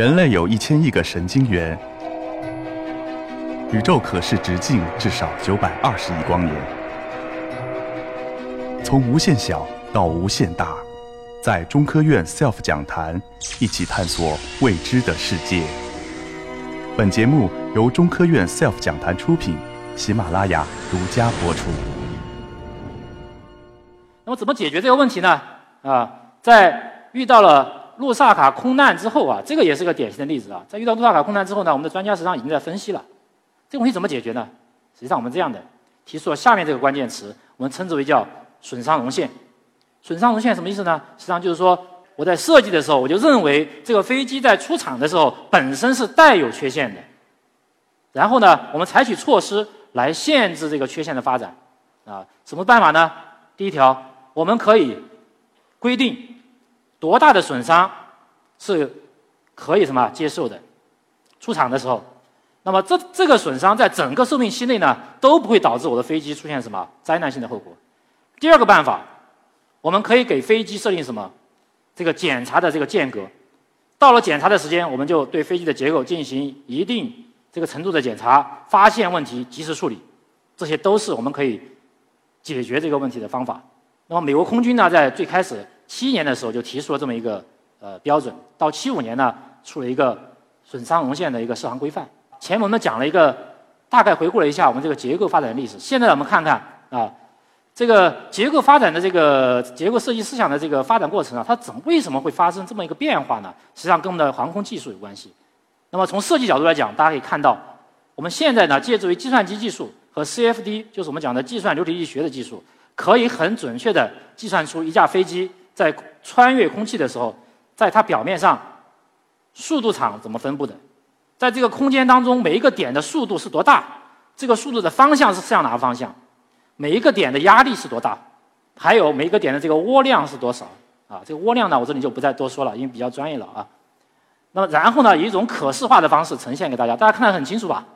人类有一千亿个神经元，宇宙可视直径至少九百二十亿光年。从无限小到无限大，在中科院 SELF 讲坛一起探索未知的世界。本节目由中科院 SELF 讲坛出品，喜马拉雅独家播出。那么怎么解决这个问题呢？啊，在遇到了。路萨卡空难之后啊，这个也是个典型的例子啊。在遇到路萨卡空难之后呢，我们的专家实际上已经在分析了，这个问题怎么解决呢？实际上我们这样的提出了下面这个关键词，我们称之为叫损伤容线。损伤容线什么意思呢？实际上就是说我在设计的时候，我就认为这个飞机在出厂的时候本身是带有缺陷的，然后呢，我们采取措施来限制这个缺陷的发展。啊，什么办法呢？第一条，我们可以规定。多大的损伤是可以什么接受的？出厂的时候，那么这这个损伤在整个寿命期内呢都不会导致我的飞机出现什么灾难性的后果。第二个办法，我们可以给飞机设定什么这个检查的这个间隔，到了检查的时间，我们就对飞机的结构进行一定这个程度的检查，发现问题及时处理，这些都是我们可以解决这个问题的方法。那么美国空军呢，在最开始。七年的时候就提出了这么一个呃标准，到七五年呢出了一个损伤容线的一个适航规范。前面我们讲了一个大概回顾了一下我们这个结构发展的历史。现在我们看看啊，这个结构发展的这个结构设计思想的这个发展过程啊，它怎为什么会发生这么一个变化呢？实际上跟我们的航空技术有关系。那么从设计角度来讲，大家可以看到，我们现在呢借助于计算机技术和 CFD，就是我们讲的计算流体力学的技术，可以很准确的计算出一架飞机。在穿越空气的时候，在它表面上，速度场怎么分布的？在这个空间当中，每一个点的速度是多大？这个速度的方向是向哪个方向？每一个点的压力是多大？还有每一个点的这个涡量是多少？啊，这个涡量呢，我这里就不再多说了，因为比较专业了啊。那么然后呢，以一种可视化的方式呈现给大家，大家看得很清楚吧？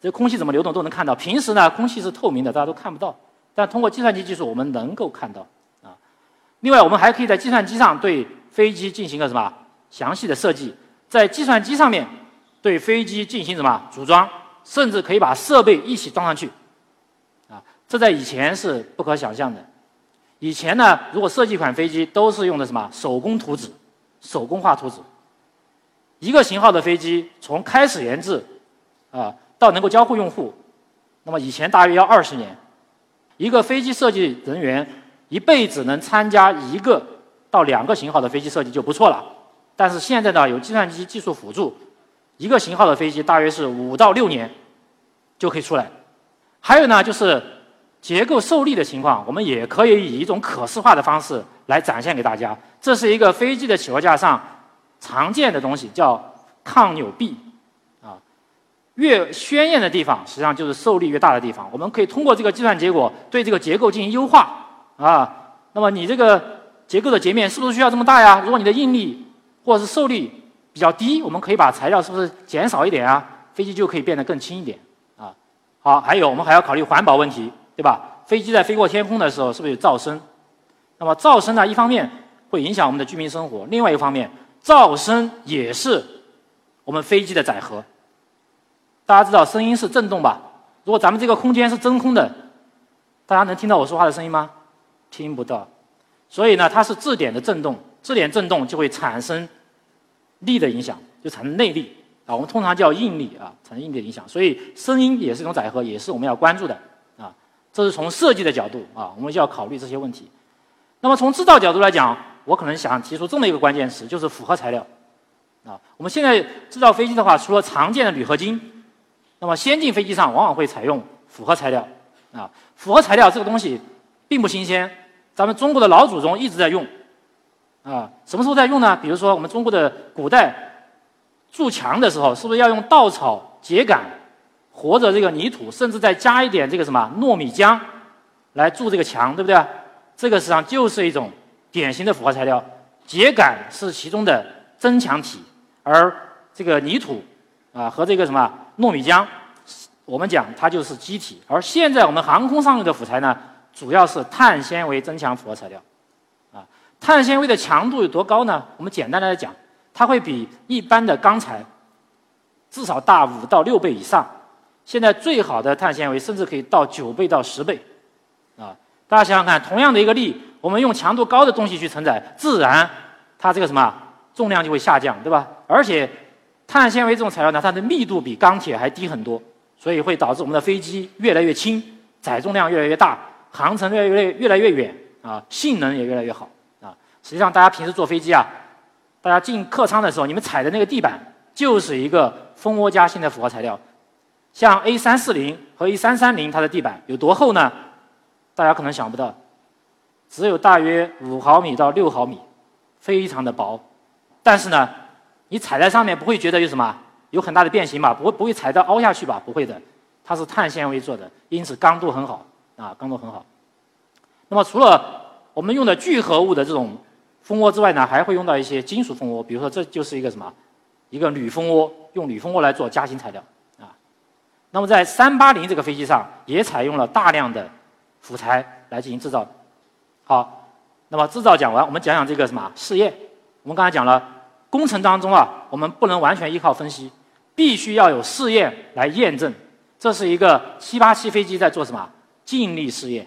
这空气怎么流动都能看到。平时呢，空气是透明的，大家都看不到，但通过计算机技术，我们能够看到。另外，我们还可以在计算机上对飞机进行个什么详细的设计，在计算机上面对飞机进行什么组装，甚至可以把设备一起装上去，啊，这在以前是不可想象的。以前呢，如果设计一款飞机，都是用的什么手工图纸、手工画图纸。一个型号的飞机从开始研制啊到能够交付用户，那么以前大约要二十年。一个飞机设计人员。一辈子能参加一个到两个型号的飞机设计就不错了，但是现在呢，有计算机技术辅助，一个型号的飞机大约是五到六年就可以出来。还有呢，就是结构受力的情况，我们也可以以一种可视化的方式来展现给大家。这是一个飞机的起落架上常见的东西，叫抗扭臂啊，越鲜艳的地方，实际上就是受力越大的地方。我们可以通过这个计算结果对这个结构进行优化。啊，那么你这个结构的截面是不是需要这么大呀？如果你的应力或者是受力比较低，我们可以把材料是不是减少一点啊？飞机就可以变得更轻一点啊。好，还有我们还要考虑环保问题，对吧？飞机在飞过天空的时候是不是有噪声？那么噪声呢，一方面会影响我们的居民生活，另外一方面，噪声也是我们飞机的载荷。大家知道声音是振动吧？如果咱们这个空间是真空的，大家能听到我说话的声音吗？听不到，所以呢，它是质点的振动，质点振动就会产生力的影响，就产生内力啊。我们通常叫应力啊，产生应力的影响。所以声音也是一种载荷，也是我们要关注的啊。这是从设计的角度啊，我们就要考虑这些问题。那么从制造角度来讲，我可能想提出这么一个关键词，就是复合材料啊。我们现在制造飞机的话，除了常见的铝合金，那么先进飞机上往往会采用复合材料啊。复合材料这个东西并不新鲜。咱们中国的老祖宗一直在用，啊，什么时候在用呢？比如说我们中国的古代筑墙的时候，是不是要用稻草、秸秆或者这个泥土，甚至再加一点这个什么糯米浆来筑这个墙，对不对？这个实际上就是一种典型的复合材料。秸秆是其中的增强体，而这个泥土啊和这个什么糯米浆，我们讲它就是基体。而现在我们航空上用的辅材呢？主要是碳纤维增强复合材料，啊，碳纤维的强度有多高呢？我们简单来讲，它会比一般的钢材至少大五到六倍以上。现在最好的碳纤维甚至可以到九倍到十倍，啊！大家想想看，同样的一个力，我们用强度高的东西去承载，自然它这个什么重量就会下降，对吧？而且碳纤维这种材料呢，它的密度比钢铁还低很多，所以会导致我们的飞机越来越轻，载重量越来越大，航程越来越越来越远，啊，性能也越来越好，啊！实际上，大家平时坐飞机啊，大家进客舱的时候，你们踩的那个地板就是一个蜂窝夹性的复合材料。像 A 三四零和 A 三三零，它的地板有多厚呢？大家可能想不到，只有大约五毫米到六毫米，非常的薄。但是呢，你踩在上面不会觉得有什么有很大的变形吧？不会不会踩到凹下去吧？不会的，它是碳纤维做的，因此刚度很好啊，刚度很好。那么除了我们用的聚合物的这种蜂窝之外呢，还会用到一些金属蜂窝，比如说这就是一个什么，一个铝蜂窝，用铝蜂窝来做夹心材料啊。那么在三八零这个飞机上也采用了大量的辅材来进行制造。好，那么制造讲完，我们讲讲这个什么试验。我们刚才讲了，工程当中啊，我们不能完全依靠分析，必须要有试验来验证。这是一个七八七飞机在做什么静力试验？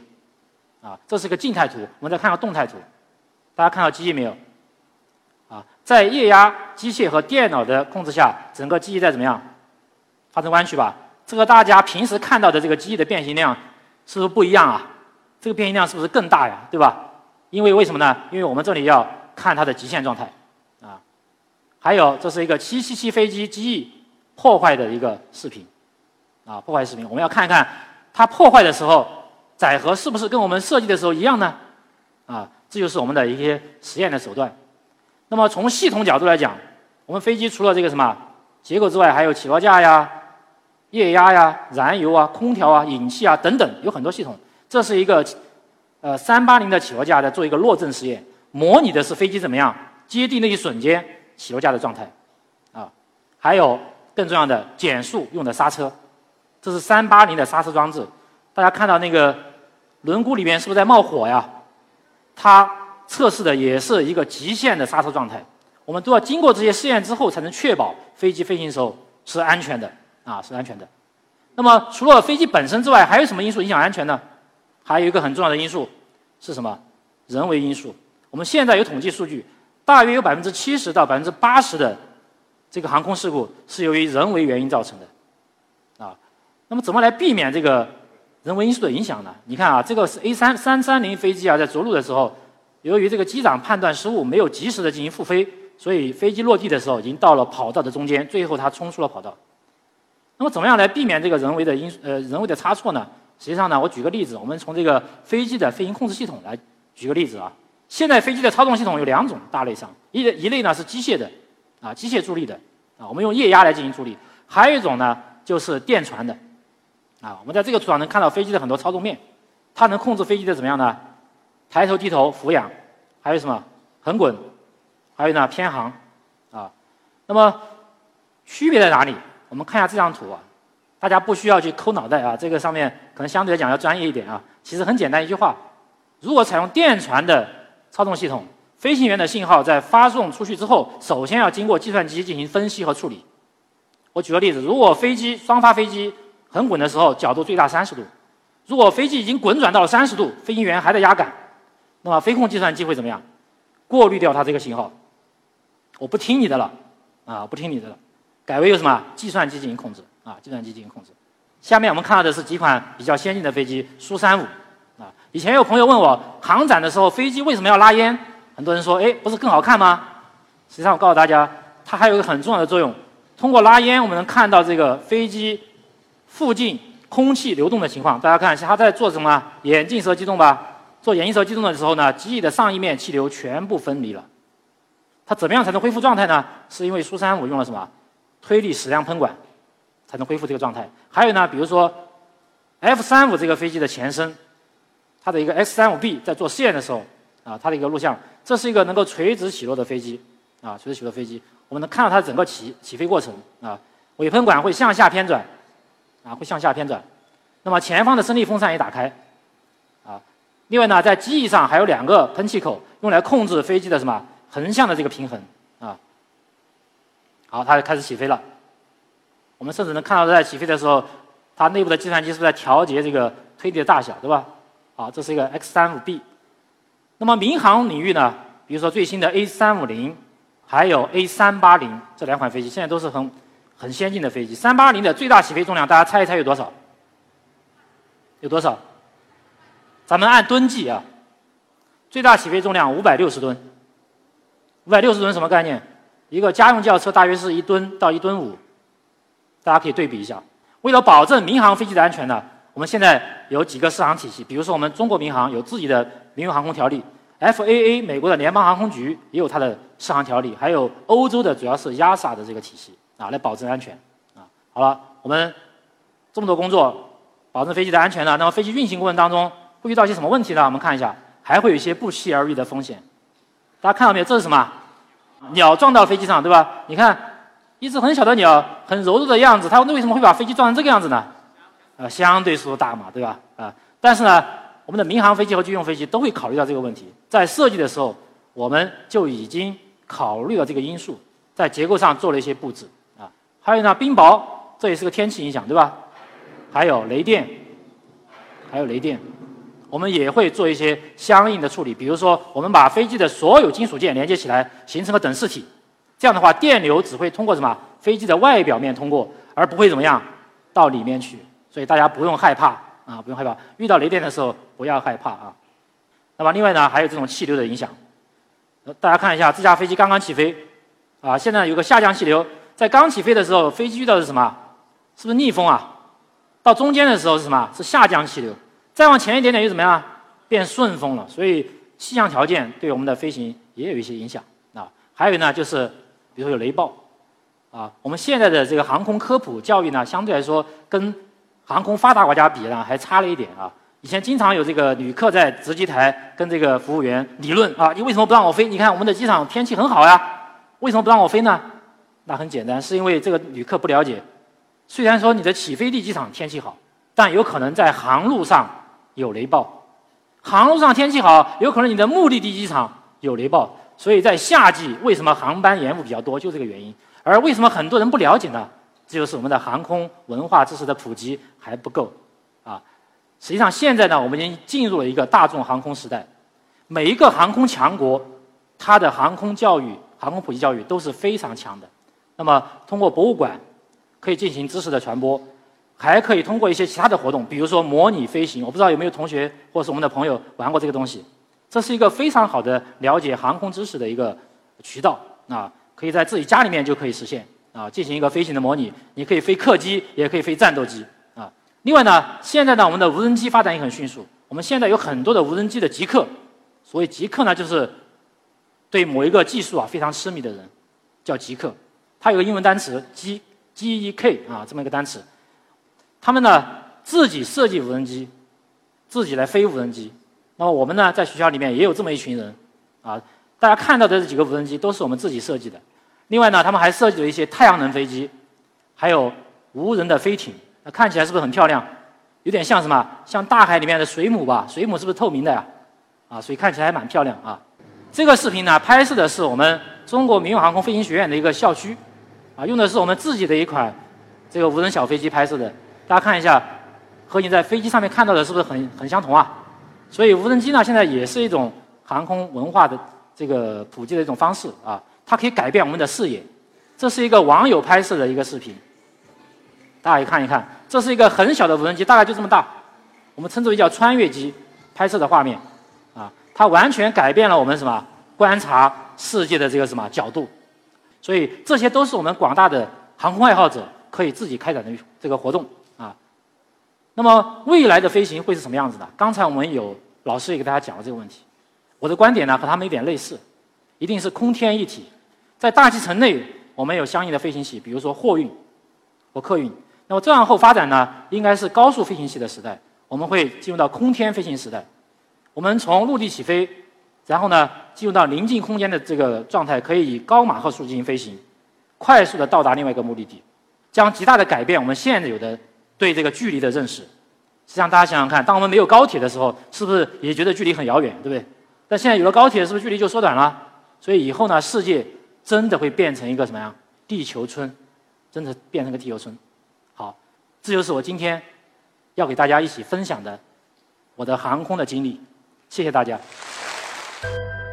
啊，这是个静态图。我们再看看动态图，大家看到机翼没有？啊，在液压机械和电脑的控制下，整个机翼在怎么样发生弯曲吧？这个大家平时看到的这个机翼的变形量是不是不一样啊？这个变形量是不是更大呀？对吧？因为为什么呢？因为我们这里要看它的极限状态啊。还有，这是一个777飞机机翼破坏的一个视频啊，破坏视频。我们要看一看它破坏的时候载荷是不是跟我们设计的时候一样呢？啊，这就是我们的一些实验的手段。那么从系统角度来讲，我们飞机除了这个什么结构之外，还有起落架呀。液压呀、燃油啊、空调啊、引气啊等等，有很多系统。这是一个呃三八零的起落架在做一个落正实验，模拟的是飞机怎么样接地那一瞬间起落架的状态啊。还有更重要的减速用的刹车，这是三八零的刹车装置。大家看到那个轮毂里面是不是在冒火呀？它测试的也是一个极限的刹车状态。我们都要经过这些试验之后，才能确保飞机飞行时候是安全的。啊，是安全的。那么，除了飞机本身之外，还有什么因素影响安全呢？还有一个很重要的因素是什么？人为因素。我们现在有统计数据，大约有百分之七十到百分之八十的这个航空事故是由于人为原因造成的。那么怎么来避免这个人为因素的影响呢？你看啊，这个是 A 三三三零飞机啊，在着陆的时候，由于这个机长判断失误，没有及时的进行复飞，所以飞机落地的时候已经到了跑道的中间，最后它冲出了跑道。那么怎么样来避免这个人为的因呃人为的差错呢？实际上呢，我举个例子，我们从这个飞机的飞行控制系统来举个例子啊。现在飞机的操纵系统有两种大类上，一一类呢是机械的，啊机械助力的，啊我们用液压来进行助力；还有一种呢就是电传的，啊我们在这个图上能看到飞机的很多操纵面，它能控制飞机的怎么样呢？抬头、低头、俯仰，还有什么横滚，还有呢偏航，啊，那么区别在哪里？我们看一下这张图啊，大家不需要去抠脑袋啊，这个上面可能相对来讲要专业一点啊。其实很简单一句话，如果采用电传的操纵系统，飞行员的信号在发送出去之后，首先要经过计算机进行分析和处理。我举个例子，如果飞机双发飞机横滚的时候角度最大三十度，如果飞机已经滚转到了三十度，飞行员还在压杆，那么飞控计算机会怎么样？过滤掉它这个信号，我不听你的了，啊，不听你的了。改为由什么计算机进行控制啊？计算机进行控制。下面我们看到的是几款比较先进的飞机，苏三五啊。以前有朋友问我，航展的时候飞机为什么要拉烟？很多人说，哎，不是更好看吗？实际上我告诉大家，它还有一个很重要的作用。通过拉烟，我们能看到这个飞机附近空气流动的情况。大家看，它在做什么？眼镜蛇机动吧？做眼镜蛇机动的时候呢，机翼的上一面气流全部分离了。它怎么样才能恢复状态呢？是因为苏三五用了什么？推力矢量喷管才能恢复这个状态。还有呢，比如说 F 三五这个飞机的前身，它的一个 X 三五 B 在做试验的时候，啊，它的一个录像，这是一个能够垂直起落的飞机，啊，垂直起落飞机，我们能看到它整个起起飞过程，啊，尾喷管会向下偏转，啊，会向下偏转，那么前方的升力风扇也打开，啊，另外呢，在机翼上还有两个喷气口，用来控制飞机的什么横向的这个平衡，啊。好，它开始起飞了。我们甚至能看到在起飞的时候，它内部的计算机是不是在调节这个推力的大小，对吧？好，这是一个 X 三五 B，。那么民航领域呢？比如说最新的 A 三五零还有 A 三八零这两款飞机，现在都是很很先进的飞机。380的最大起飞重量，大家猜一猜有多少？有多少？咱们按吨计啊，最大起飞重量五百六十吨。五百六十吨什么概念？一个家用轿车大约是一吨到一吨五，大家可以对比一下。为了保证民航飞机的安全呢，我们现在有几个适航体系，比如说我们中国民航有自己的民用航空条例，FAA 美国的联邦航空局也有它的适航条例，还有欧洲的主要是 EASA 的这个体系啊，来保证安全啊。好了，我们这么多工作，保证飞机的安全呢，那么飞机运行过程当中会遇到一些什么问题呢？我们看一下，还会有一些不期而遇的风险。大家看到没有？这是什么？鸟撞到飞机上，对吧？你看，一只很小的鸟，很柔弱的样子，它为什么会把飞机撞成这个样子呢？啊，相对速度大嘛，对吧？啊，但是呢，我们的民航飞机和军用飞机都会考虑到这个问题，在设计的时候，我们就已经考虑了这个因素，在结构上做了一些布置。还有呢，冰雹，这也是个天气影响，对吧？还有雷电，还有雷电。我们也会做一些相应的处理，比如说，我们把飞机的所有金属件连接起来，形成个等式体。这样的话，电流只会通过什么？飞机的外表面通过，而不会怎么样到里面去。所以大家不用害怕啊，不用害怕。遇到雷电的时候不要害怕啊。那么另外呢，还有这种气流的影响。大家看一下，这架飞机刚刚起飞，啊，现在有个下降气流，在刚起飞的时候，飞机遇到的是什么？是不是逆风啊？到中间的时候是什么？是下降气流。再往前一点点又怎么样？变顺风了。所以气象条件对我们的飞行也有一些影响啊。还有呢，就是比如说有雷暴啊。我们现在的这个航空科普教育呢，相对来说跟航空发达国家比呢，还差了一点啊。以前经常有这个旅客在值机台跟这个服务员理论啊，你为什么不让我飞？你看我们的机场天气很好呀，为什么不让我飞呢？那很简单，是因为这个旅客不了解。虽然说你的起飞地机场天气好，但有可能在航路上。有雷暴，航路上天气好，有可能你的目的地机场有雷暴，所以在夏季为什么航班延误比较多，就这个原因。而为什么很多人不了解呢？这就是我们的航空文化知识的普及还不够啊。实际上现在呢，我们已经进入了一个大众航空时代，每一个航空强国，它的航空教育、航空普及教育都是非常强的。那么通过博物馆可以进行知识的传播。还可以通过一些其他的活动，比如说模拟飞行。我不知道有没有同学或是我们的朋友玩过这个东西。这是一个非常好的了解航空知识的一个渠道啊，可以在自己家里面就可以实现啊，进行一个飞行的模拟。你可以飞客机，也可以飞战斗机啊。另外呢，现在呢，我们的无人机发展也很迅速。我们现在有很多的无人机的极客，所谓极客呢，就是对某一个技术啊非常痴迷的人，叫极客。它有个英文单词 G G E K 啊，这么一个单词。他们呢自己设计无人机，自己来飞无人机。那么我们呢在学校里面也有这么一群人，啊，大家看到的这几个无人机都是我们自己设计的。另外呢，他们还设计了一些太阳能飞机，还有无人的飞艇。那看起来是不是很漂亮？有点像什么？像大海里面的水母吧？水母是不是透明的呀？啊，所以看起来还蛮漂亮啊。这个视频呢拍摄的是我们中国民用航空飞行学院的一个校区，啊，用的是我们自己的一款这个无人小飞机拍摄的。大家看一下，和你在飞机上面看到的是不是很很相同啊？所以无人机呢，现在也是一种航空文化的这个普及的一种方式啊。它可以改变我们的视野。这是一个网友拍摄的一个视频，大家看一看。这是一个很小的无人机，大概就这么大，我们称之为叫穿越机拍摄的画面啊。它完全改变了我们什么观察世界的这个什么角度。所以这些都是我们广大的航空爱好者可以自己开展的这个活动啊。那么未来的飞行会是什么样子的？刚才我们有老师也给大家讲了这个问题。我的观点呢和他们有点类似，一定是空天一体。在大气层内，我们有相应的飞行器，比如说货运或客运。那么再往后发展呢，应该是高速飞行器的时代，我们会进入到空天飞行时代。我们从陆地起飞，然后呢进入到临近空间的这个状态，可以以高马赫数进行飞行，快速的到达另外一个目的地，将极大的改变我们现有的。对这个距离的认识，实际上大家想想看，当我们没有高铁的时候，是不是也觉得距离很遥远，对不对？但现在有了高铁，是不是距离就缩短了？所以以后呢，世界真的会变成一个什么呀？地球村，真的变成个地球村。好，这就是我今天要给大家一起分享的我的航空的经历。谢谢大家。you